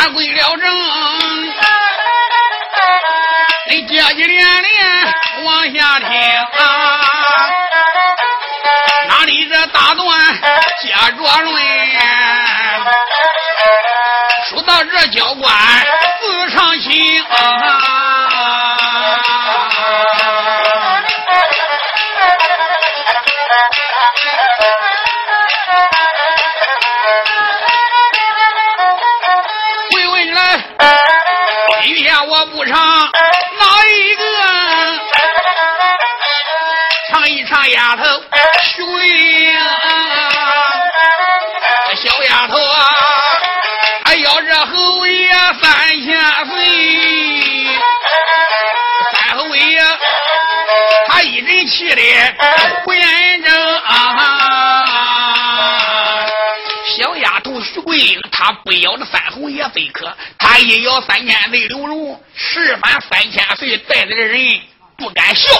俺归了正，你接接连连往下听啊，哪里这大段接着论，说到这教官自唱情。我丫头徐桂英，小丫头啊，还要这侯爷三千岁，三侯爷他一人气的胡延正。小丫头徐桂英，她不要这三侯爷非可。他一咬三千岁刘荣，十番三千岁带着的人不敢笑，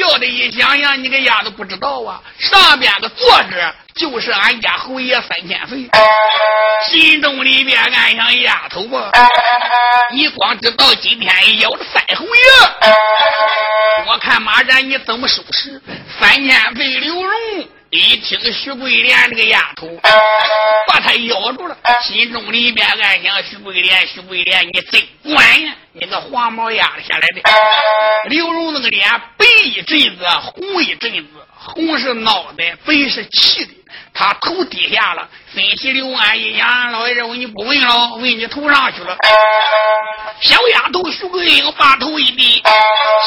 叫的，一想想，你个丫头不知道啊，上边个坐着就是俺家侯爷三千岁，心中里边暗想丫头啊，你光知道今天咬着三侯爷，我看马然你怎么收拾三千岁刘荣。一听徐桂莲这个丫头把他咬住了，心中里边暗想：徐桂莲，徐桂莲，你真管呀！你个黄毛丫头下来的。刘荣那个脸白一阵子，红一阵子，红是脑袋，白是气的。他头低下了，分析刘安一想：老爷子，我你不问了，问你头上去了。小丫头徐桂英把头一低，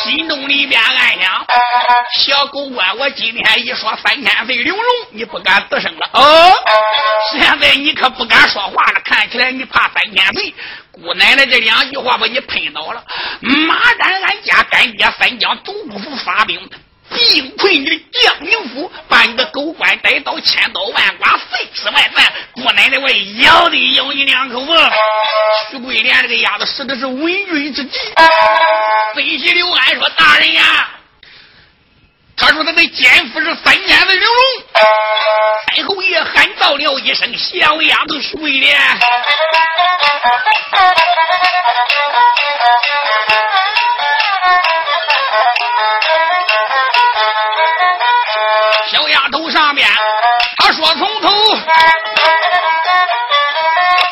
心中里边暗想：小狗官，我今天一说三千岁刘荣，你不敢吱声了。哦，现在你可不敢说话了，看起来你怕三千岁。姑奶奶这两句话把你喷倒了。马然，俺家干爹三江总督府发兵。幸亏你的江宁府把你的狗官带到千刀万剐碎尸万段，姑奶奶我咬得咬你两口子。徐桂莲这个丫头使的是稳军之计。飞西刘安说：“大人呀，他说他的奸夫是三年的刘荣。”太后爷喊到了一声：“小丫头徐桂莲。”头上面，他说从头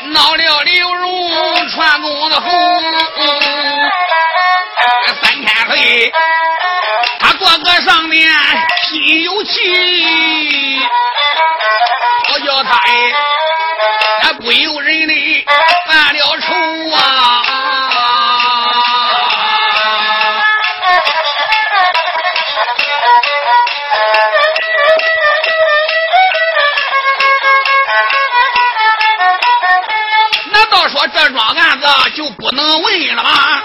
闹了刘荣传功的红，三天黑，他哥哥上面心有气，我叫他哎，那不由人的犯了愁啊。就不能问了吗？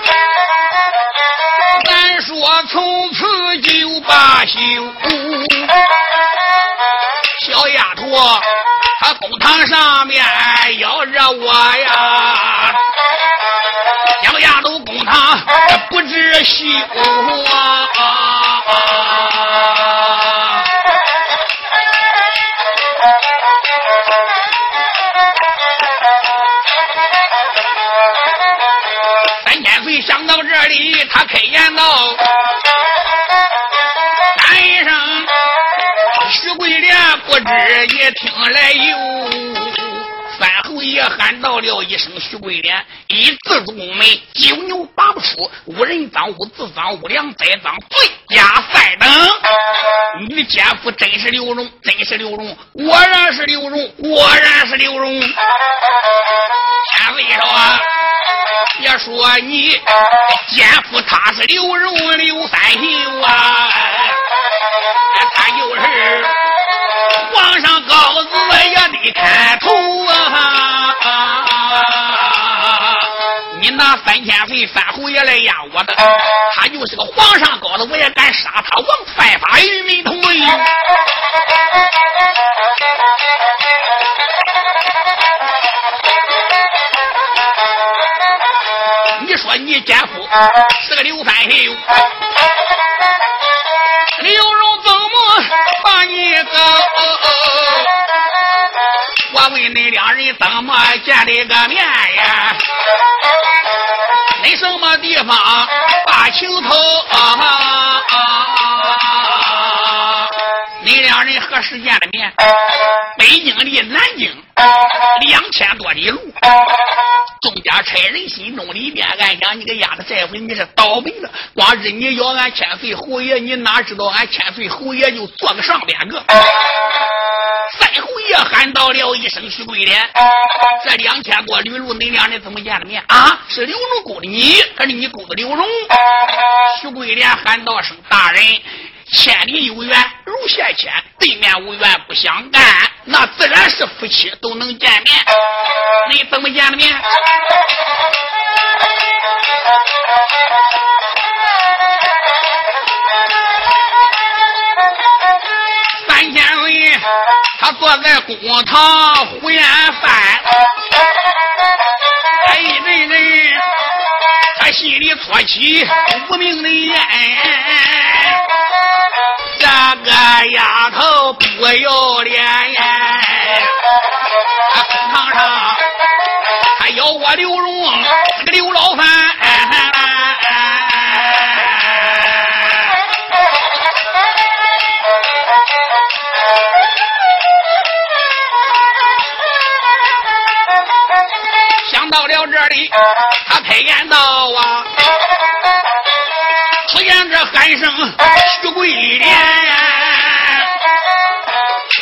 咱说从此就罢休。小丫头，她公堂上面要惹我呀，小丫头公堂不知羞啊。想到这里他开言道：“三声徐桂莲不知也听来有。”三侯爷喊到了一声：“徐桂莲，一字入门，九牛出。无人赃，无自赃，无良栽赃，罪加三等。你的奸夫真是刘荣，真是刘荣，果然是刘荣，果然是刘荣。先为什么？”别说你奸夫他是刘荣刘三秀啊，他就是皇上高子也得看头啊！你拿三千岁三侯爷来压我的，他就是个皇上搞的，我也敢杀他王犯法与民同罪。你说你奸夫是个刘三秀，刘荣怎么把你搞？我问你两人怎么见的个面呀？你什么地方把情头？你两人何时见的面？北京离南京两千多里路，众家差人心中里边暗想：你个丫头，这回你是倒霉了。光是你要俺千岁侯爷，你哪知道俺千岁侯爷就坐个上边个？三侯爷喊到了一声：“徐桂莲，这两千多里路，你两人怎么见了面啊？是刘荣勾的你，还是你勾的刘荣？”徐桂莲喊道声：“大人。”千里有缘如线牵，对面无缘不相干，那自然是夫妻都能见面。你怎么见的面？三千岁，他坐在公堂胡言饭，哎，人人他心里搓起无名的烟。这个丫头不要脸呀！公堂上还咬我刘荣，那个刘老三。想到了这里，他开言道现这喊声徐桂莲，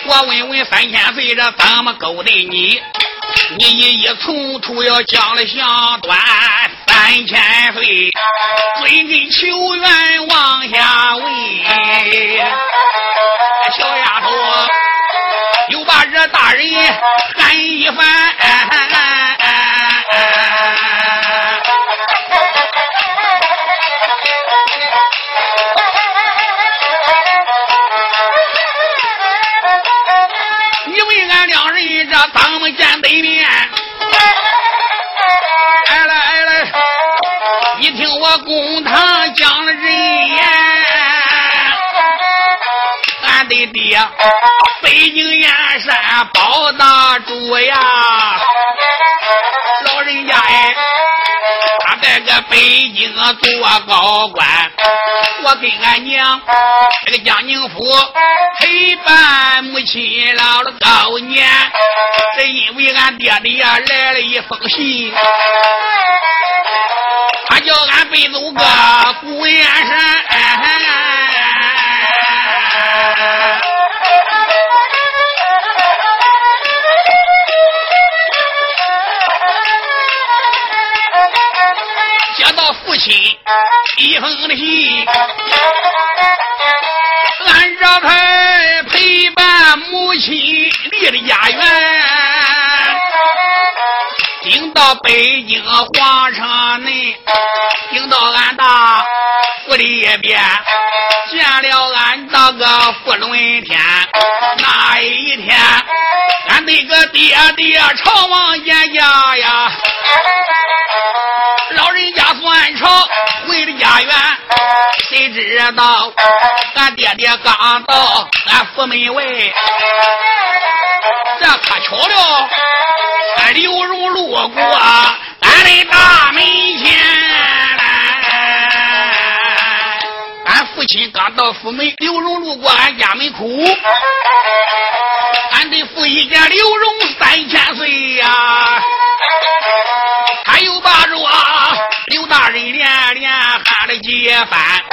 我问问三千岁，这怎么勾搭你？你一一从头要讲了详短。三千岁追根求源往下问，小丫头又把这大人喊一番。见对面，来了来了，你听我公堂讲了人言，俺的爹北京燕山包大主呀，北京做高官，我跟俺娘这个江宁府陪伴母亲老了高年，这因为俺爹的呀来了一封信，他叫俺背走个古岩山。父亲一封的信，俺这才陪伴母亲离了家园，顶到北京皇城内，顶到俺大府里边，见了俺这个福伦天。那一天，俺那个爹爹朝王爷家呀。谁知道俺爹爹刚到俺府门外，这可巧了，俺刘荣路过俺的大门前。俺父亲刚到府门，刘荣路过俺家门口，俺的父一见刘荣三千岁呀。他又把着刘大人连连喊了几番，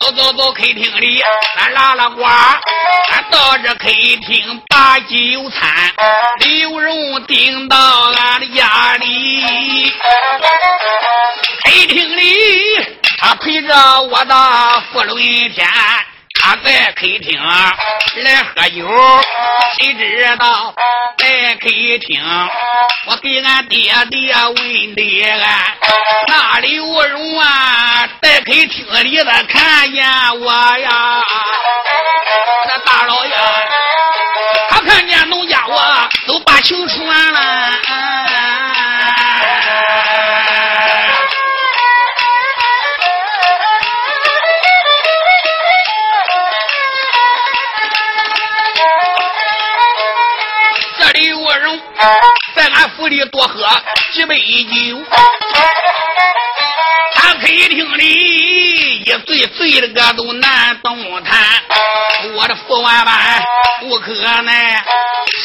走走走，客厅里俺拉拉呱，俺到这客厅把酒餐，刘荣顶到俺的家里，客厅里他陪着我的福伦天。他在客厅来喝酒，谁知道在客厅，我给俺爹爹问的俺，那刘荣啊，在客厅里头看见我呀，那大老爷，他看见农家我都把情传了。屋里多喝几杯酒。他客厅里一醉醉的个都难动弹，我的福万般不可耐，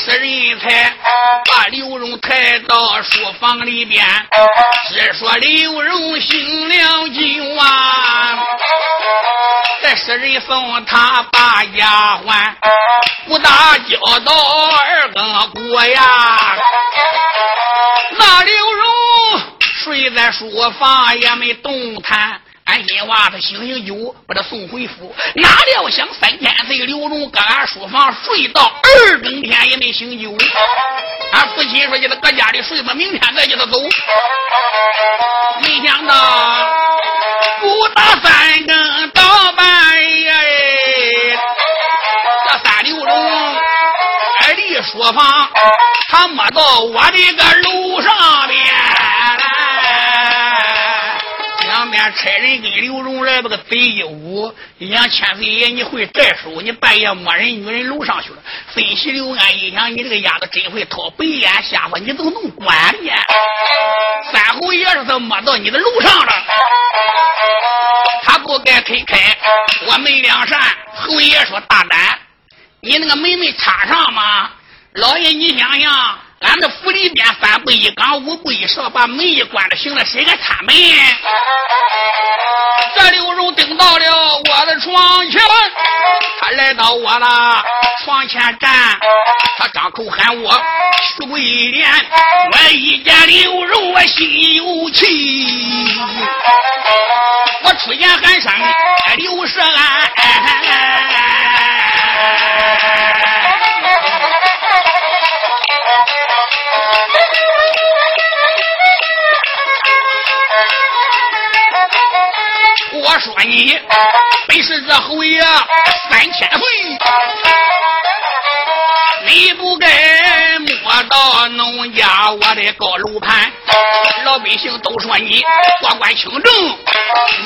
使人才把刘荣抬到书房里边，只说刘荣醒了酒啊，再使人送他把丫鬟，不打交道二更过呀，那刘荣。睡在书房也没动弹，安心娃子醒醒酒，把他送回府。哪料想三千岁刘荣搁俺书房睡到二更天也没醒酒。俺父亲说叫他搁家里睡吧，明天再叫他走。没想到不打三更到半夜，这三刘荣离书房，他摸到我的个楼上边。面差人跟刘荣来把个贼一捂，你想千岁爷你会债书，你半夜摸人女人楼上去了。分析刘安一想，你这个丫头真会掏白眼瞎话，你怎么能管呢？三侯爷是他摸到你的楼上了，他不该推开，我门两扇。侯爷说大胆，你那个门没插上吗？老爷你想想。俺这府里边三步一岗五步一哨，把门一关了，行了，谁敢插门？这刘荣登到了我的床前，他来到我的床前站，他张口喊我徐桂莲，我一见刘荣我心有气，我出言喊声刘世安。我说你本是这侯爷三千岁，你不该摸到农家我的高楼盘。老百姓都说你过关清正，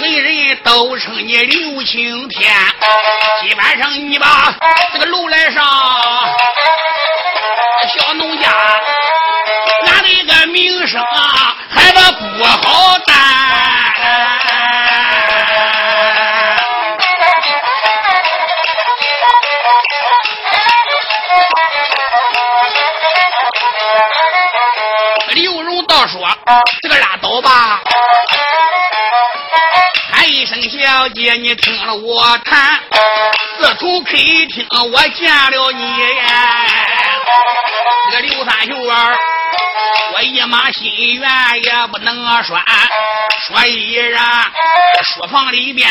人人都称你刘青天。今晚上你把这个楼来上，小农家俺的一个名声啊，还得不好担。这个拉倒吧，喊一声小姐，你听了我谈。自从客厅我见了你，这个刘三秀儿。我一马心愿也不能拴，所以啊，书房里边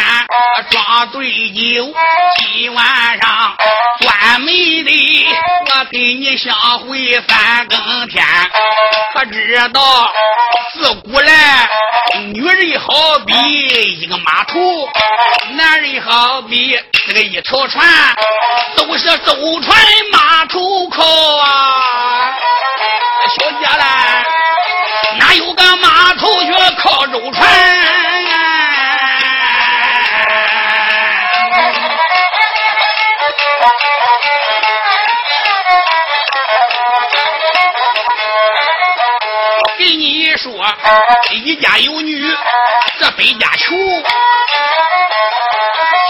装对酒，今晚上专门的我给你相会三更天。可知道自古来女人好比一个码头，男人好比这个一条船，都是舟船码头靠啊。小姐嘞，哪有个码头去靠舟船？给你说，一家有女，这百家求。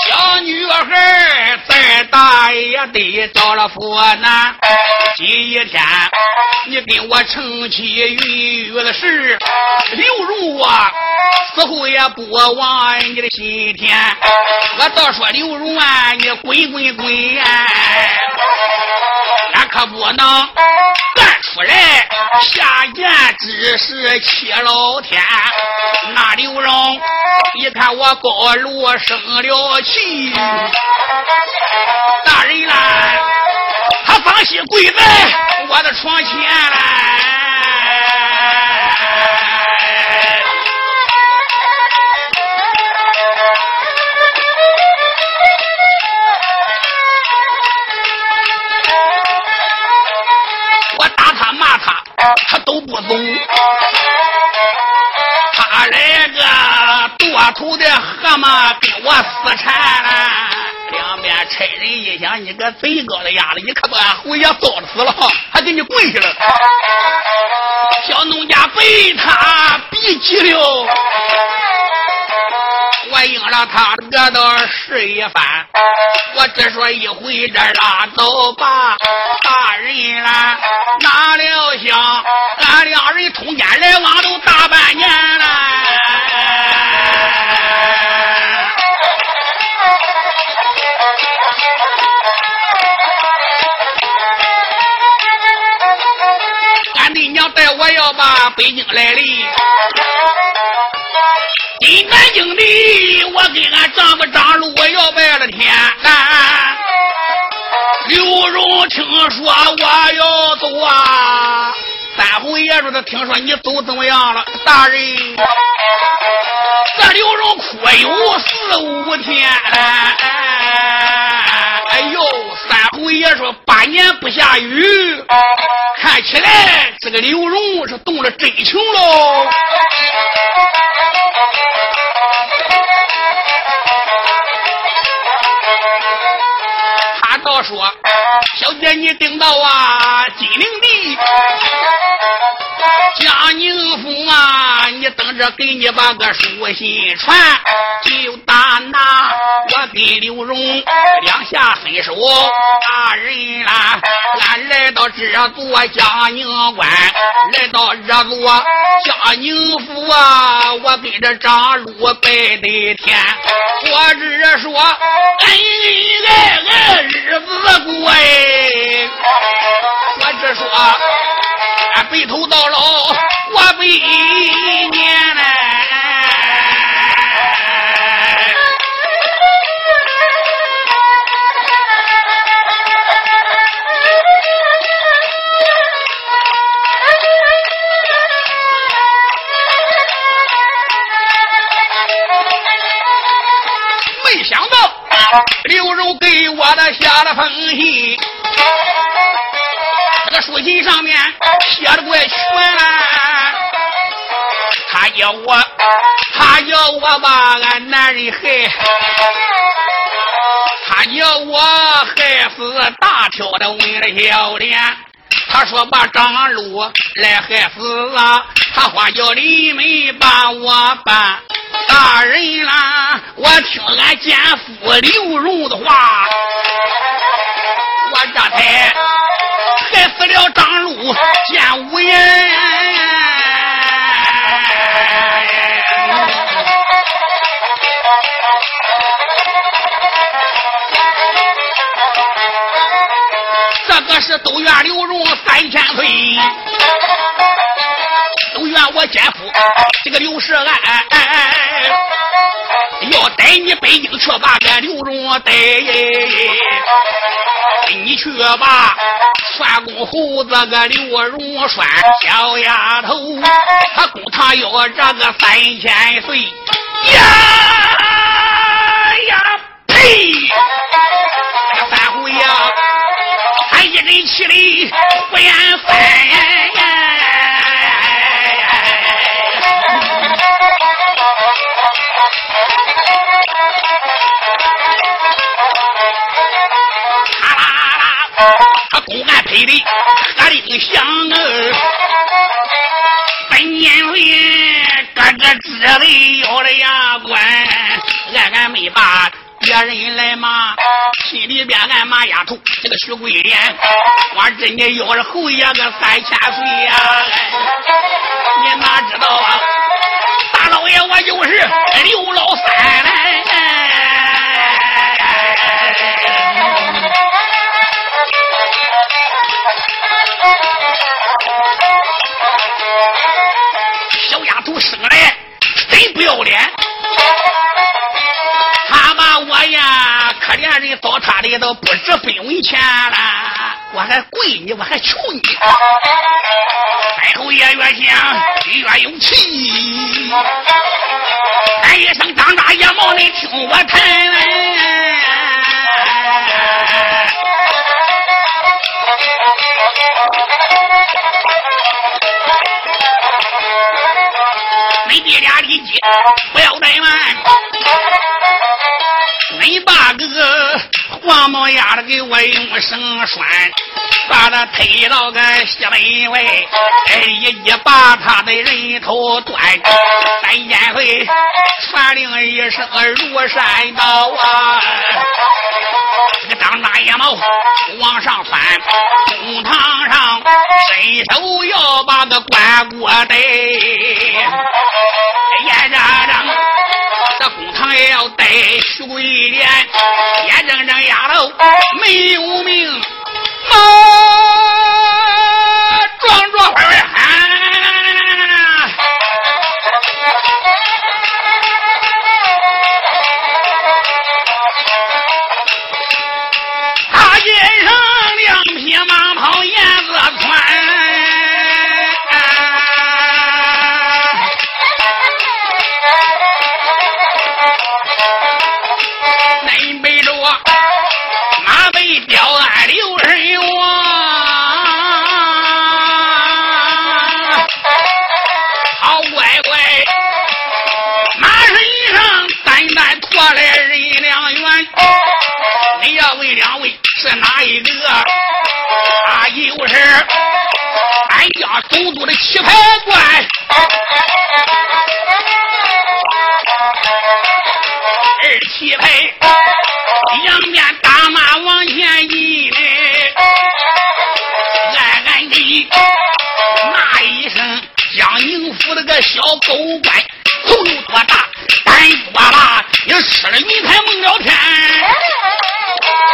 小女孩再大也得到了佛难。今一天你跟我成亲玉玉的事，刘荣啊，死后也不忘你的心田。我倒说刘荣啊，你滚滚滚！俺可不能出来下贱之事，欺老天。那刘荣一看我高炉生了气，大人啦，他放心跪在我的床前来。他，都不走。他来个多头的蛤蟆跟我死缠，两边差人一想，你个贼高的丫头，你可把俺侯爷糟死了，还给你跪下了。小农家被他逼急了。我应了他得到是一番，我只说一回这拉倒吧，大人啦，哪料想俺两人通奸来往都大半年了。俺的娘带我要把北京来哩。金南京的，我给俺丈夫张禄我要拜了天。刘荣听说我要走啊，三侯爷说他听说你走怎么样了？大人，这刘荣哭有四五天。哎呦，三侯爷说八年不下雨，看起来这个刘荣是动了真情喽。他倒说：“小姐，你顶到啊金陵地，江宁府啊，你等着给你把个书信传。就打那我跟刘荣两下分手，大人啦，俺来到这座江宁关，来到这座江宁府啊，我跟着张禄拜的天，我只说恩恩爱爱日子过哎，我只说白头到老，我百年嘞。没想到刘柔给我的下了封信，书信上面写的怪全了。他要我，他要我把俺男人害，他要我害死大挑的为了小脸。他说把张禄来害死啊，他话叫你们把我办。大人啦，我听俺奸夫刘荣的话，我这才死了张禄见无言。这个是都怨刘荣三千岁，不怨我奸夫这个刘世安，要带你北京去把个刘荣带，你去把栓公猴子个刘荣栓小丫头，他公堂要这个三千岁呀！他公安配的喝铃响儿，本年岁个个知的咬了牙关，俺俺没把。别人来骂，心里边暗骂丫头，这个徐桂莲，我真的要是侯爷个三千岁呀！你哪知道啊？大老爷，我就是刘老三嘞！小丫头生来真不要脸。我呀，可怜人糟蹋的都不值分文钱了，我还跪你，我还求你。太后爷越想越有气，喊一声张大爷们你听我谈。你爹俩理解，不要怠慢。恁把个黄毛丫的给我用绳拴，把他推到个西门外，哎，一一把他的人头断。三千岁传令一声如山倒啊！这个张大野猫往上翻，公堂上伸手要把个关过得，眼睁睁。这公堂也要带徐贵莲，眼睁睁丫头没有命，啊，壮壮快快喊！一个？他就是俺家总督的棋牌官。二棋牌，两边大马往前移嘞，暗暗地骂一声：“江宁府那个小狗官，头有多大，胆多大，你吃了你才蒙了天。”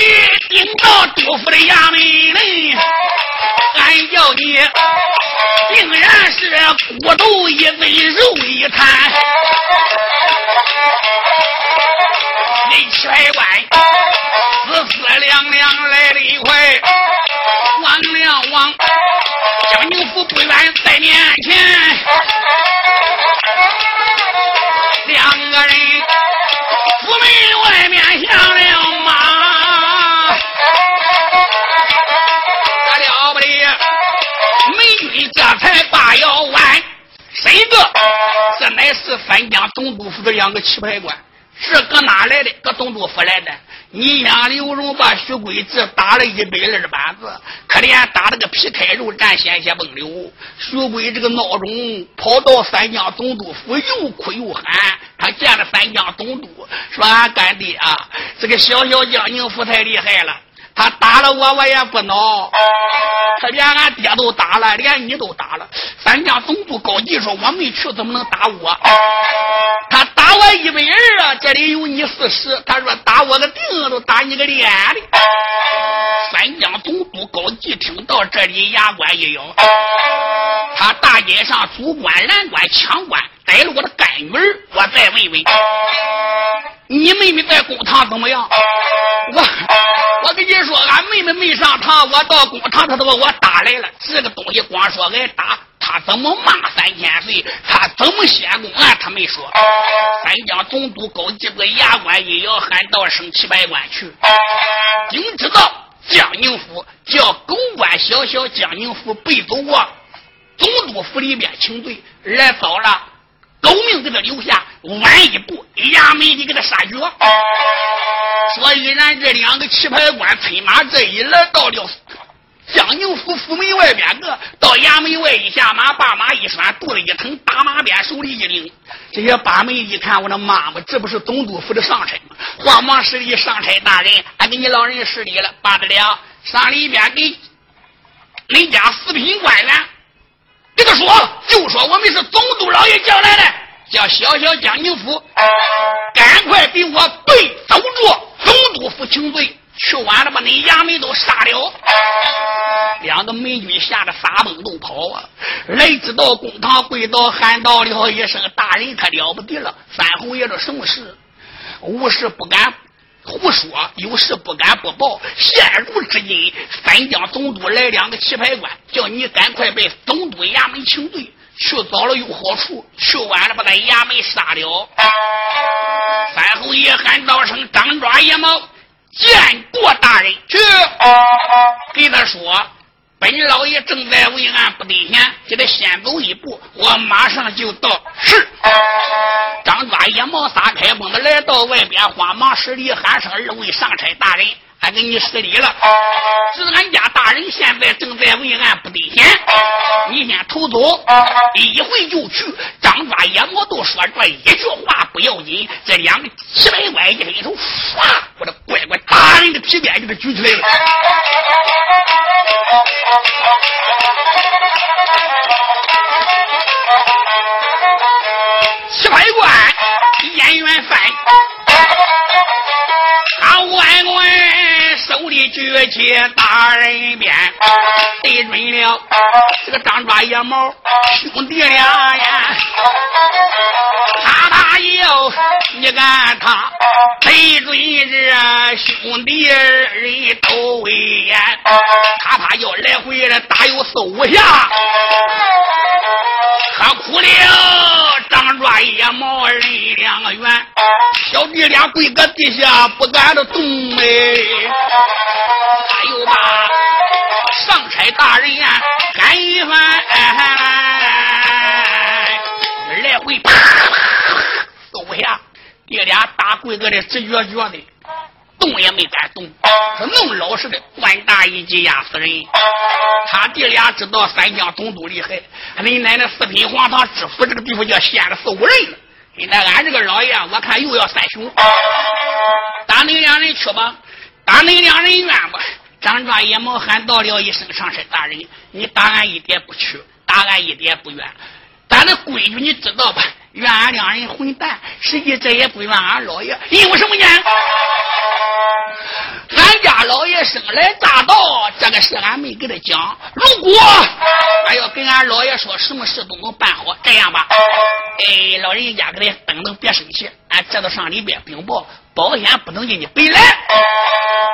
这一回顶到杜府的衙门里，俺叫你，定然是骨头一堆，肉一摊。你七百官，四四两两来了一块，王两王。将宁府不远在面前，个？这乃是三江总督府的两个棋牌官，是搁哪来的？搁总督府来的。你让刘荣把徐贵子打了一百二十板子，可怜打了个皮开肉绽，鲜血迸流。徐贵这个孬种跑到三江总督府，又哭又喊。他见了三江总督，说：“俺干爹啊，这个小小江宁府太厉害了。”他打了我，我也不恼。他连俺爹都打了，连你都打了。三江总督高级说：“我没去，怎么能打我？”他打我一百二啊！这里有你四十。他说：“打我个腚，都打你个脸的。”三江总督高继听到这里，牙关一咬。他大街上主官、拦官、抢官，逮了我的干女儿。我再问问，你妹妹在公堂怎么样？我。我跟你说，俺妹妹没上堂，我到公堂，他都把我打来了。这个东西光说挨打，他怎么骂三千岁？他怎么先公案？他没说。三江总督高级个牙关一咬，喊到省七百官去。应知道江宁府叫狗官小小江宁府背走过总督府里边请罪，来早了。狗命给他留下，晚一步衙门里给他杀绝。所以，然这两个棋牌官催马这一来到了江宁府府门外边个，到衙门外一下马，把马一拴，肚子一疼，打马鞭，手里一拎。这些把门一看，我的妈妈，这不是总督府的上差吗？慌忙施礼，上差大人，俺给你老人施礼了，罢得了。上里边给你家四品官员。给他说，就说我们是总督老爷叫来的，叫小小江宁府，赶快给我背走着总督府请罪，去晚了把那衙门都杀了。两个美军吓得撒蹦都跑啊！来知道公堂，跪倒喊道了一声：“大人可了不得了！”三侯爷这什么事？无事不敢胡说，有事不敢不报。现如今，三江总督来两个棋牌官，叫你赶快被总督衙门请罪。去早了有好处，去晚了把他衙门杀了。三侯爷喊道声：“张抓野猫，见过大人。”去，给他说。本老爷正在为案不得闲，给他先走一步，我马上就到。是。张抓野猫撒开蹦子来到外边，慌忙施礼喊声：“二位上差大人。”俺给你施礼了，是俺家大人现在正在为俺不得闲，你先偷走，一会就去。张抓野猫都说这一句话不要紧，这两个七百块一伸手，唰，我的乖乖，大人的皮鞭就给举起来了。七百官，演员犯，他万官。手里举起大人鞭，对准了这个张抓野猫兄弟俩呀！他大有你看他对准这兄弟二人都威严，他怕要来回的打有四五下，喝苦了张抓野猫人两个圆，小弟俩跪个地下不敢的动哎。他又把上差大人呀喊一番，来回啪啪啪下，弟俩打跪个的直撅撅的，动也没敢动，说弄老实的官大一级压死人。他弟俩知道三江总督厉害，恁奶奶四品皇堂知府这个地方叫陷了四五人了。现在俺这个老爷，我看又要三雄，打你两人去吧。打你两人冤吧！张抓野猫喊到了一声：“上山大人，你打俺一点不屈，打俺一点不冤。咱的规矩你知道吧？怨俺两人混蛋，实际这也不怨俺老爷，因为什么呢？俺家老爷生来大道，这个事俺没给他讲。如果俺要跟俺老爷说，什么事都能办好。这样吧，哎，老人家给他等等，别生气，俺这都上里边禀报。”保险不能给你背来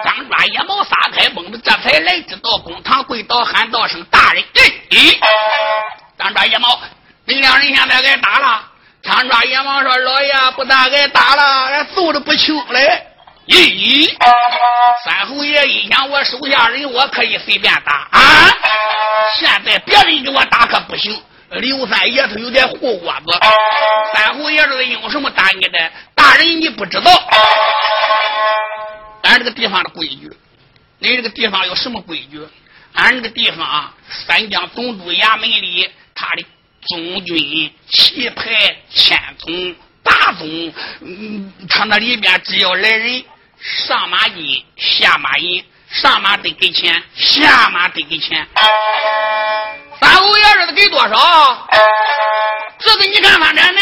张抓野猫撒开蹦子，这才来知道公堂跪倒喊道声大人。咦，张抓野猫，你两人现在挨打了？张抓野猫说：“老爷不但挨打了，俺揍的不轻嘞。”咦，三侯爷一想，我手下人我可以随便打啊，现在别人给我打可不行。刘三爷他有点护窝子，三侯爷是因为什么打你的？大人你不知道，俺这个地方的规矩，你这个地方有什么规矩？俺这个地方啊三江总督衙门里，他的总军、旗牌、千总、大总，嗯，他那里边只要来人，上马金，下马银，上马得给钱，下马得给钱。三侯爷这是给多少？这个你看，反正那，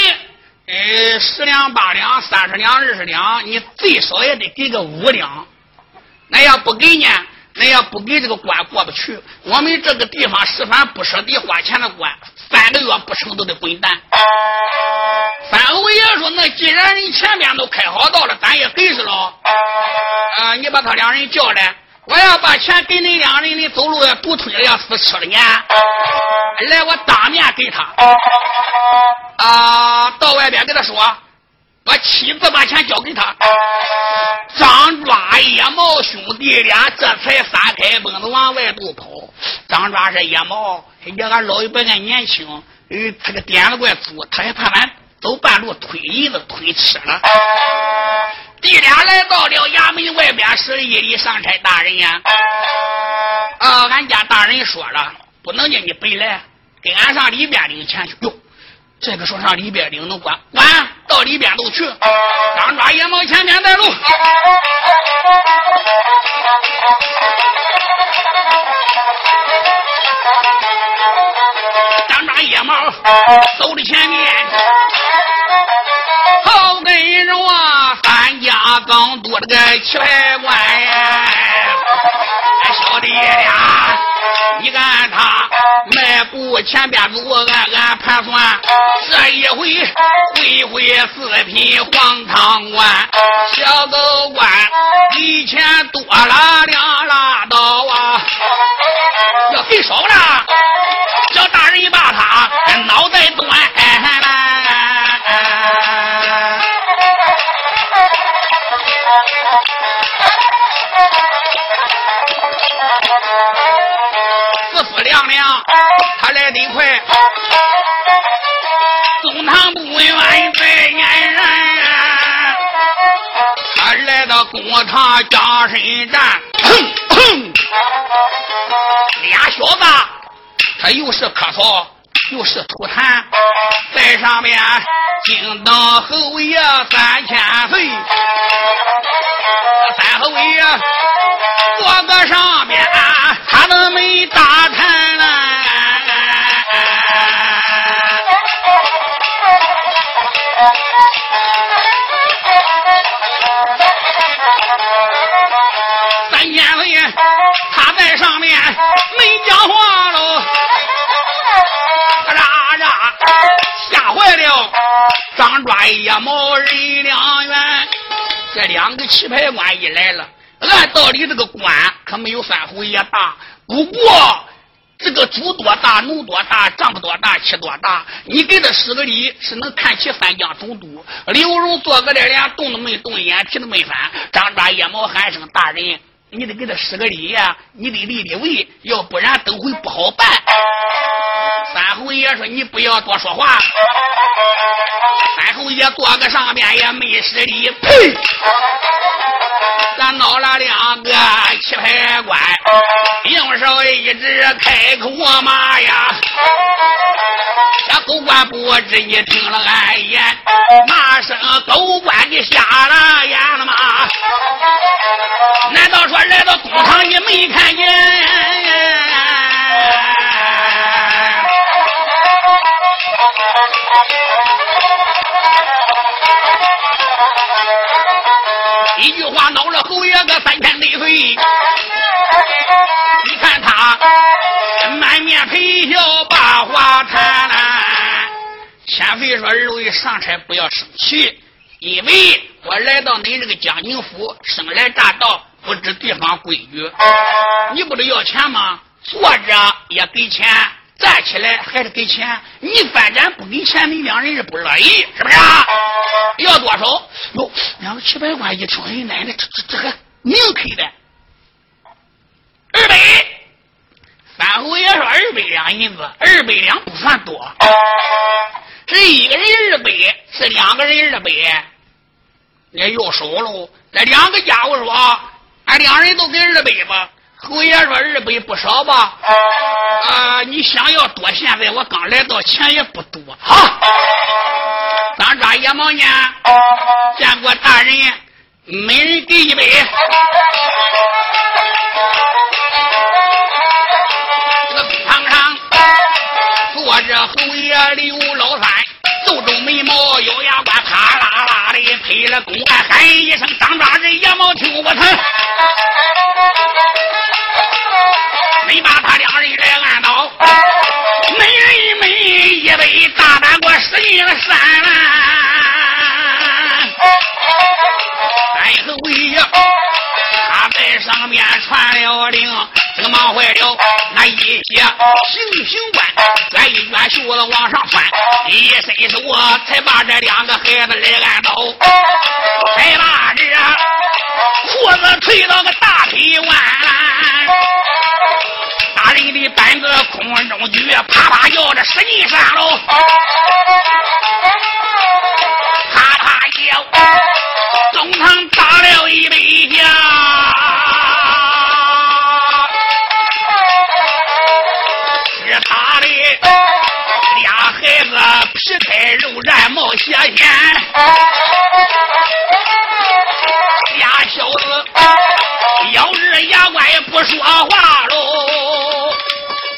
呃，十两八两、三十两、二十两，你最少也得给个五两。那要不给呢？那要不给这个关过不去。我们这个地方，十番不舍得花钱的官，三个月不成都得滚蛋。三侯爷说：“那既然人前面都开好道了，咱也给是了。啊，你把他两人叫来。”我要把钱给你两人，你走路要独吞了，要死吃了呢。来，我当面给他。啊，到外边跟他说，我亲自把钱交给他。张抓野猫兄弟俩这才撒开蹦子往外头跑。张抓是野猫，人家俺老一辈俺年轻，呃，他个点子怪粗，他还怕俺走半路推银子推吃了。弟俩来到了衙门外边，是一礼上差大人呀！啊，俺家大人说了，不能叫你白来，跟俺上里边领钱去。哟，这个说上里边领能管？管到里边都去。张抓野猫前面带路。张抓野猫走的前面。好跟着我。家刚多了个七百官呀，小弟俩，你看他迈步前边走，暗暗盘算，这一回会会四品黄汤丸，小狗官以前多了两拉刀啊，要给少了，来到公堂将身战，俩小子，他又是咳嗽又是吐痰，在上面惊当侯爷三千岁，三侯爷坐个上面，他都没打颤了。这两个棋牌官一来了，按道理这个官可没有三侯爷大，不过。这个猪多大，牛多大，丈夫多大，气多大？你给他施个礼，是能看起三江总督。刘荣坐个这连动都没动，眼皮都没翻。张抓叶毛喊声大人，你得给他施个礼呀，你得立立位，要不然等会不好办。三侯爷说：“你不要多说话。”三侯爷坐个上边也没施礼，呸！咱闹了两个棋牌官，应少一直开口骂呀，这狗官不知你听了俺言，骂声狗官你瞎了眼了吗？难道说来到公堂你没看见？一句话恼了侯爷个三千岁岁，你看他满面陪笑把话谈。千岁说：“二位上差不要生气，因为我来到你这个江宁府，生来乍到，不知地方规矩。你不得要钱吗？坐着也给钱。”站起来还得给钱？你反正不给钱，你两人是不乐意，是不是？要多少？哟，两个七百块一听，哎，奶奶，这这这还明开的，二百。三侯爷说二百两银子，二百两不算多，是一个人二百，是两个人二百，那要少喽。那两个家伙说，俺两人都给二百吧。侯爷说二百不少吧？啊，你想要多？现在我刚来到，钱也不多。好，咱抓野猫呢？见过大人，每人给一百。这个堂上坐着侯爷刘老三，皱眉毛，咬牙关，啪啦啦的配了公，喊一声：“张抓人野猫，听我疼！”没把他两人来按倒，每人每一杯大胆给我使劲了扇了。哎侯爷，在上面传了令，这个忙坏了，那一些行刑官卷一卷袖子往上翻，一伸手啊才把这两个孩子来按倒，才把这裤子退到个大腿弯。大人的胆子空中举，啪啪叫着使劲扇喽，啪啪叫，中堂打了一杯酒，俩孩子皮开肉绽冒血烟，俩小子咬着牙关也不说话喽。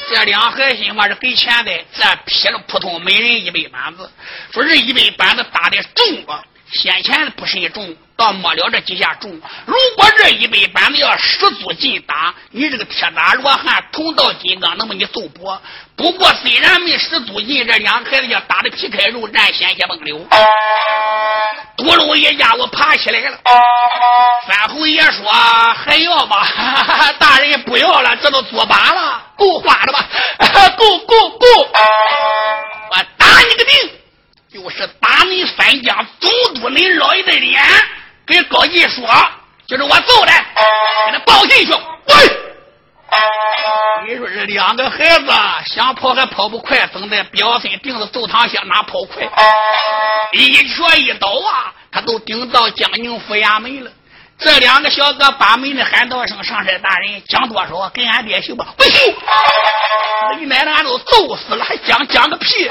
这两孩心话是给钱的，这劈了扑通，每人一百板子。说这一百板子打的重啊，先前不是一中，到末了这几下中。如果这一百板子要十足劲打，你这个铁打罗汉同到金刚，那么你揍不？不过虽然没十足劲，这两孩子要打的皮开肉绽，鲜血迸流。嘟噜一下，我爬起来了。三侯爷说：“还要吗？大人不要了，这都作罢了，够花了吧？够够够！我打你个腚！”就是打你三家总督，你老爷的脸，给高进说，就是我揍的，给他报信去。喂，你说这两个孩子想跑还跑不快，怎的表身钉子揍堂下哪跑快？一拳一刀啊，他都顶到江宁府衙门了。这两个小哥把门的喊道声：“上山大人，讲多少？给俺爹行吧？”不行，你奶奶俺都揍死了，还讲讲个屁！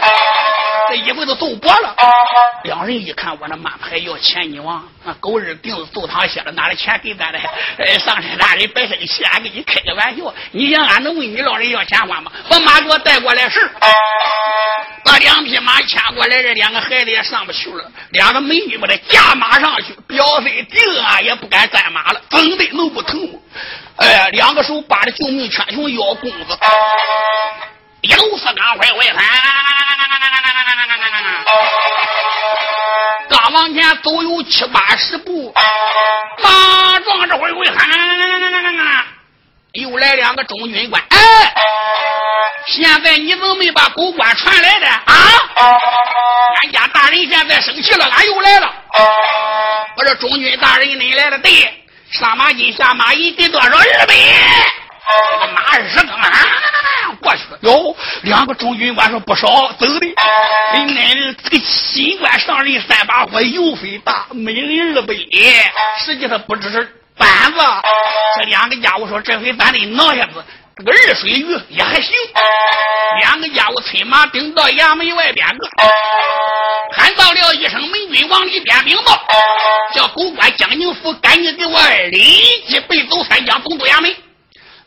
这一回都揍薄了。两人一看，我那妈还要钱你王，那狗日钉子揍堂写了，拿的钱给咱的？哎，上山大人别生气，俺给你开个玩笑。你想俺能问你老人要钱花吗？把马给我带过来是。把两匹马牵过来，这两个孩子也上不去了。两个美女把他驾马上去，表身定啊也不敢站马了，真的能不疼？哎，两个手把着救命圈熊腰弓子，一路是刚快快喊，刚往前走有七八十步，马壮这会会喊，又来两个中军官，哎。现在你怎么没把狗官传来的啊？俺家大人现在生气了，俺又来了。我说中军大人，你来了，对，上马金下马银给多少日本？马二十个啊，过去了。哟，两个中军官说不少，走的。恁奶奶这个新官上任三把火，油费大，每人二百。实际上不只是板子，这两个家伙说这回咱得挠下子。这个二水鱼也还行，两个家伙催马顶到衙门外边个，喊到了一声：“门军往里边禀报，叫狗官江宁府赶紧给我立即背走三江总督衙门。”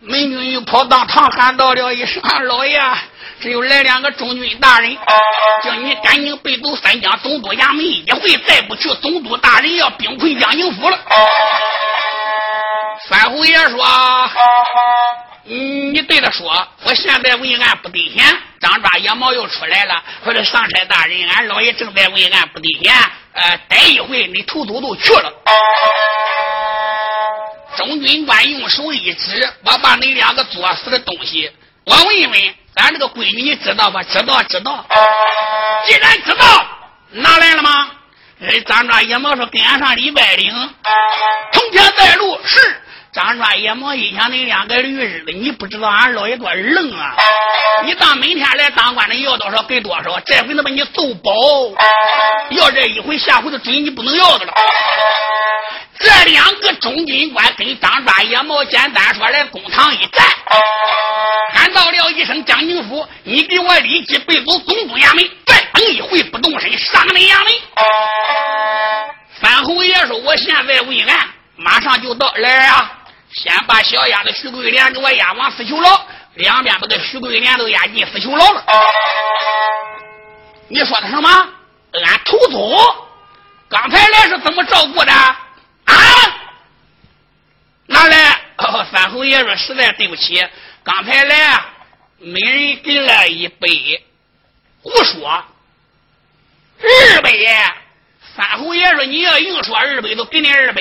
门军又跑当堂喊到了一声：“老爷，这又来两个中军大人，叫你赶紧背走三江总督衙门，一会再不去，总督大人要兵困江宁府了。”三侯爷说。你对他说，我现在为案不得闲，张抓野猫又出来了。或者上山大人，俺老爷正在为案不得闲。呃，待一会你头都都去了。中军官用手一指，我把你两个作死的东西，我问问咱这个闺女，你知道吧？知道，知道。既然知道，拿来了吗？哎，张抓野猫说跟俺上礼拜领，从天带路是。张专野毛一想，你两个驴日的，你不知道俺老爷多愣啊！你当每天来当官的要多少给多少，这回能把你揍饱。要这一回，下回就准你不能要的了。这两个中军官跟张专野毛简单说来公堂一站，喊到了一声将军府，你给我立即背走总督衙门，再等一回不动身上你衙门。三侯爷说：“我现在问案，马上就到。”来啊！先把小丫头徐桂莲给我押往死囚牢，两边把这徐桂莲都押进死囚牢了。你说的什么？俺头祖刚才来是怎么照顾的？啊？哪来？三侯爷说：“实在对不起，刚才来每人给了一杯。”胡说，二百。三侯爷说：“你要硬说二百，就给你二百。”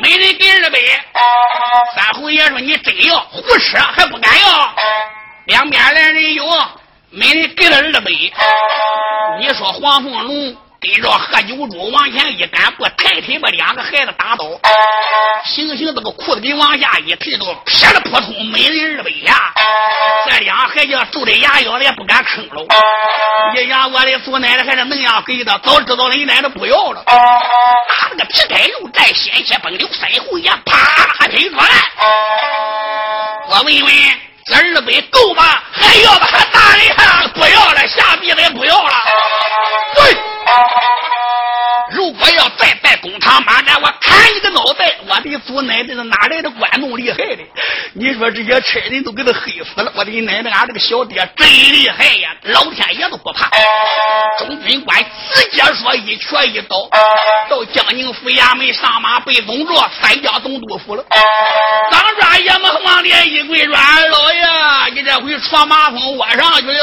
没人给二百。三侯爷说：“你真要？胡扯还不敢要？”两边来人有，没人给了二百。你说黄凤龙？跟着喝酒猪往前一赶步，抬腿把两个孩子打倒，行行这个裤子给往下一提，都撇了扑通，没人二百呀！这两孩子揍的牙咬的也不敢吭了。你想我的祖奶奶还是那样给的，早知道你奶奶不要了。拿了个皮带肉带鲜血奔流，身后爷啪还推出来。我问问，这二百够吗？还要吧？大人不要了，下辈子也不要了。对。如果要再在公堂马战，我砍你的脑袋，我的祖奶奶是哪来的官弄厉害的？你说这些差人都给他黑死了，我的奶奶，俺这个小爹真厉害呀！老天爷都不怕。中军官直接说一瘸一倒，到江宁府衙门上马被总着三家总督府了。张抓爷们往脸一跪，说：“老爷，你这回闯马蜂窝上去了。”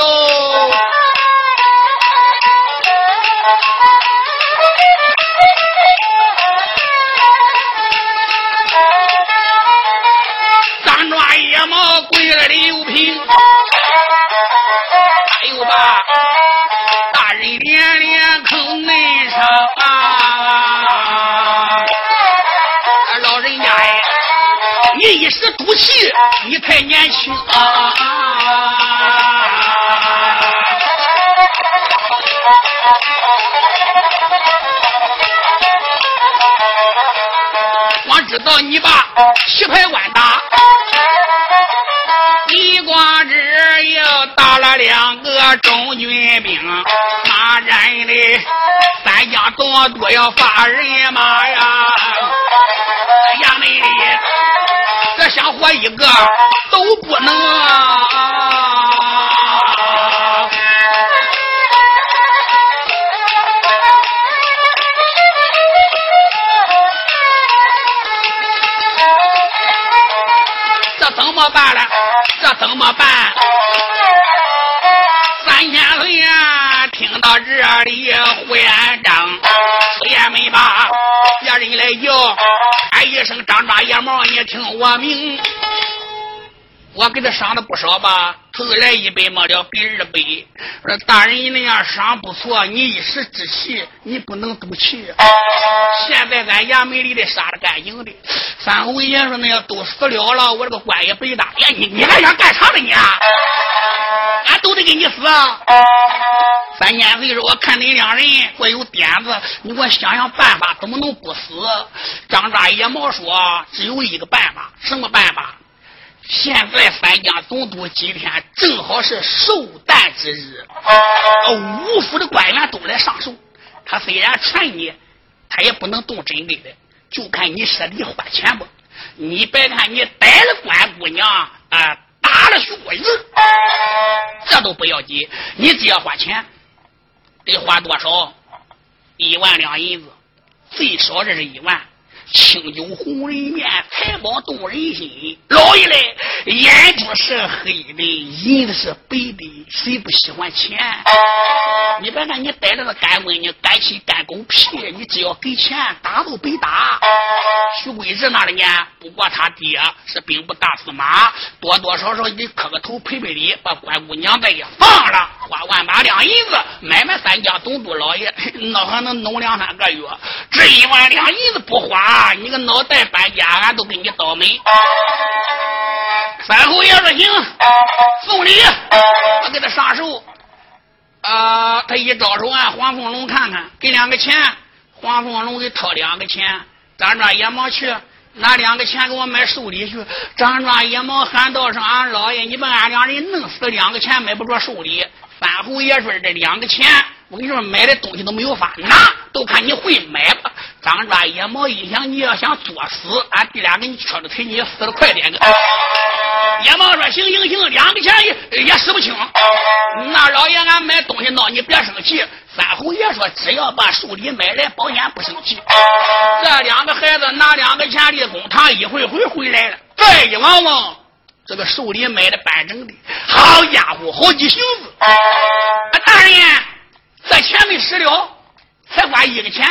三抓野猫跪了刘平，哎呦吧，大人连连坑内声啊！老人家呀，你一时赌气，你太年轻啊！光知道你把棋牌官打，一光之又打了两个中军兵，马人的三家多多要发人马呀！衙门里这想活一个都不能。罢了？这怎么办？三千岁呀，听到这里胡延章，也没把别人来叫，喊一声张抓野猫，你听我名。我给他赏的不少吧，头来一杯没了，给二杯。说大人你那样赏不错，你一时之气，你不能赌气。现在俺衙门里的杀的干净的，三侯爷说那要都死了了，我这个官也白搭。呀，你你还想干啥呢你啊？俺都得给你死。三千岁说，我看你两人我有点子，你给我想想办法，怎么能不死？张大野猫说，只有一个办法，什么办法？现在三江总督今天正好是寿诞之日，五府的官员都来上寿。他虽然传你，他也不能动真格的，就看你舍得花钱不？你别看你逮了关姑娘啊，打了徐贵人，这都不要紧，你只要花钱，得花多少？一万两银子，最少这是一万。清酒红人面，财宝动人心。老爷嘞，眼珠是黑的，银子是白的，谁不喜欢钱？你别看你逮着个干闺女，干起干狗屁，你只要给钱，打都白打。徐贵子那里呢？不过他爹是兵部大司马，多多少少你磕个头赔赔礼，把关姑娘再给放了，花万把两银子买卖三家总督老爷，那还能弄两三个月？这一万两银子不花。你个脑袋搬家，俺都给你倒霉。三侯爷说行，送礼，我给他上手。啊，他一招手，俺黄凤龙看看，给两个钱。黄凤龙给掏两个钱，张庄也忙去拿两个钱给我买寿礼去。张庄也忙喊道声：“俺老爷，你把俺两人弄死，两个钱买不着寿礼。”三侯爷说：“这两个钱。”我跟你说，买的东西都没有法拿，都看你会买吧。张抓野猫一想，你要想作死，俺弟俩给你敲着腿，你也死的快点个。野猫说：行行行，两个钱也也使不清。那老爷，俺买东西闹，你别生气。三侯爷说：只要把寿礼买来，保险不生气。这两个孩子拿两个钱立功，他一回回回来了。再一望望，这个寿礼买的板正的，好家伙，好几行子。大人。这钱没使了，才花一个钱。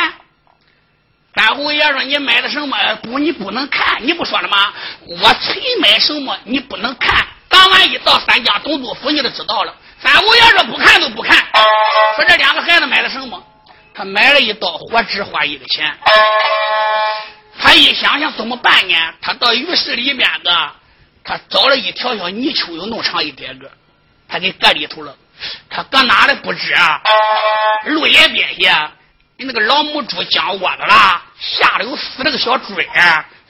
三侯爷说：“你买的什么？不，你不能看。你不说了吗？我谁买什么，你不能看。当晚一到三家总督府，你就知道了。”三侯爷说：“不看都不看。”说这两个孩子买的什么？他买了一刀，活只花一个钱。他一想想怎么办呢？他到浴室里面个，他找了一条小泥鳅，有那么长一点个，他给搁里头了。他搁哪里不知啊？路也边下，你那个老母猪将窝子了，下头有死了个小猪，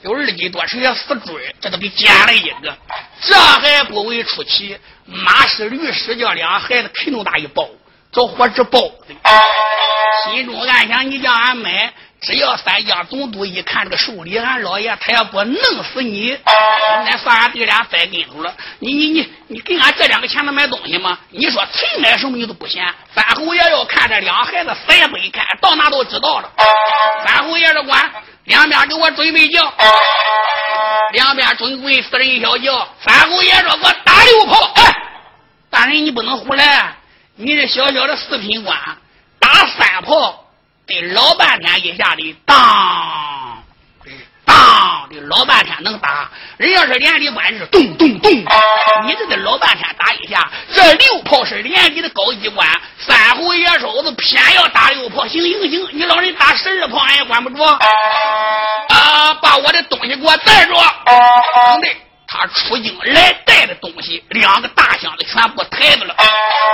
有二斤多剩下死猪，这都给捡了一个。这还不为出奇，马氏、律师叫俩孩子啃那么大一包，找火纸包的。心中暗想：你叫俺买，只要三江总督一看这个受理，俺老爷他要不弄死你，那算俺弟俩栽跟头了。你你你你给俺这两个钱能买东西吗？你说谁买什么你都不嫌。三侯爷要看这两孩子谁也不看，到哪都知道了。三侯爷这管两边给我准备轿，两边准备四人一小轿。三侯爷说：“我打六炮。”哎，大人你不能胡来，你这小小的四品官打三炮。得老半天一下的当，当的老半天能打。人要是连里关是咚咚咚，你这得老半天打一下。这六炮是连里的高级官，三虎野手子偏要打六炮，行行行，你老人打十二炮俺也管不着。啊，把我的东西给我带着。兄弟，他出京来带的东西，两个大箱子全部抬着了。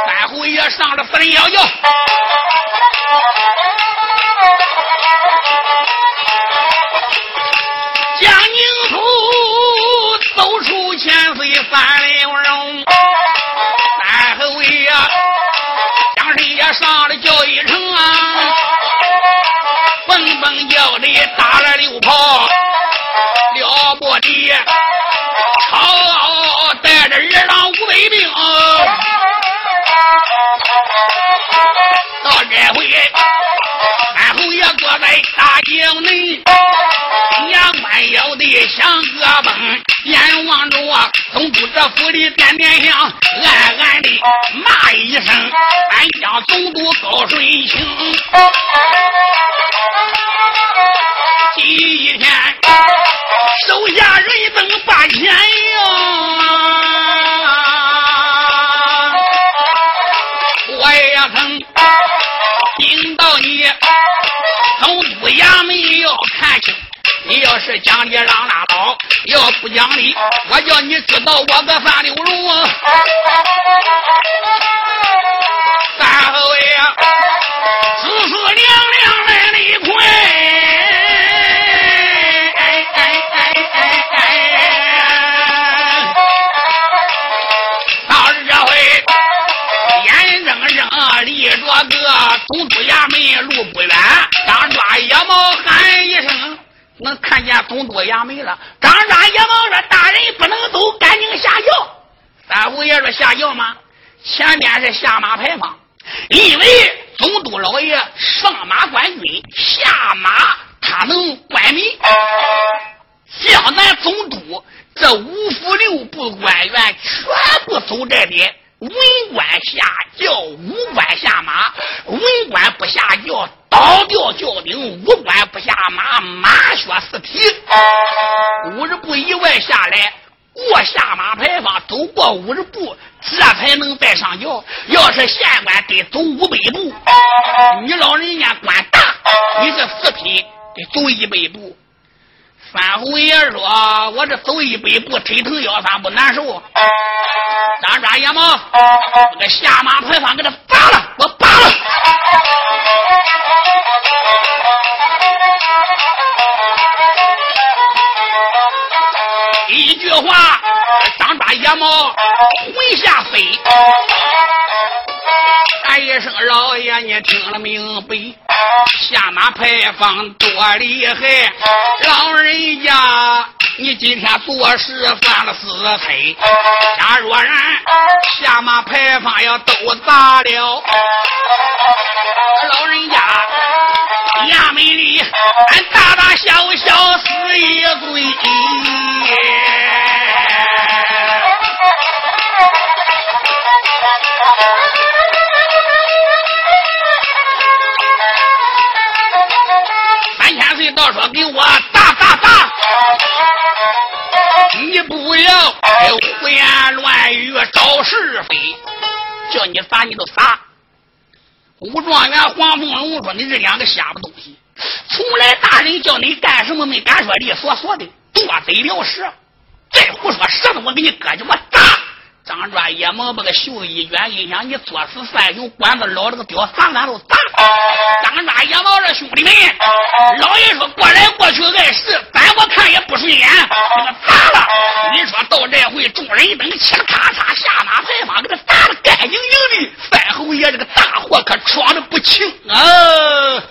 三侯爷上了三幺幺。江宁府走出千岁三六荣，三侯爷江神也上了叫一声啊，蹦蹦叫的打了六炮，大营内，两弯腰的像个蹦，眼望着我总督这府里点点香，暗暗的骂一声：“俺家总督高顺清。”第一天手下人等八千哟。你走出衙门要看清。你要是讲理让拉倒要不讲理我叫你知道我个三六龙啊。三侯爷四四两两来了一回到了社会眼睁睁啊离着个走出衙门路不远野猫喊一声。能看见总督衙门了，张张野猫说：“大人不能走，赶紧下轿。”三五爷说：“下轿吗？前面是下马牌坊，因为总督老爷上马管军，下马他能管民。江南总督这五府六部官员全部走这边。”文官下轿，武官下马。文官不下轿，倒吊轿顶；武官不下马，马靴四蹄。五十步以外下来，过下马牌坊，走过五十步，这才能再上轿。要是县官得走五百步，你老人家官大，你这四品得走一百步。三侯爷说：“我这走一百步，腿疼腰酸不难受。”张抓野猫，那个下马牌坊给他砸了，我砸了。一句话，张抓野猫魂下飞。喊一声老爷，你听了明白？下马牌坊多厉害，老人家。你今天做事犯了死罪，假若然下马牌坊要都砸了，老人家衙门里俺大大小小死一堆。三千岁倒说给我打打打！你不要胡言乱语找是非，叫你撒你都撒。武状元黄凤龙说：“你这两个瞎不东西，从来大人叫你干什么没敢说利索索的，多嘴了舌，再胡说舌头我给你割去，我打！”张抓野猫把个袖子一卷，一想：“你作死三雄，管子老这个屌，啥俺都砸！”张抓野猫说：“兄弟们，老爷说过来过去碍事，咱我看也不顺眼，给他砸了。你说到这回，众人一等嘁咔嚓下马牌坊，给他砸的干净净的。范侯爷这个大祸可闯的不轻啊！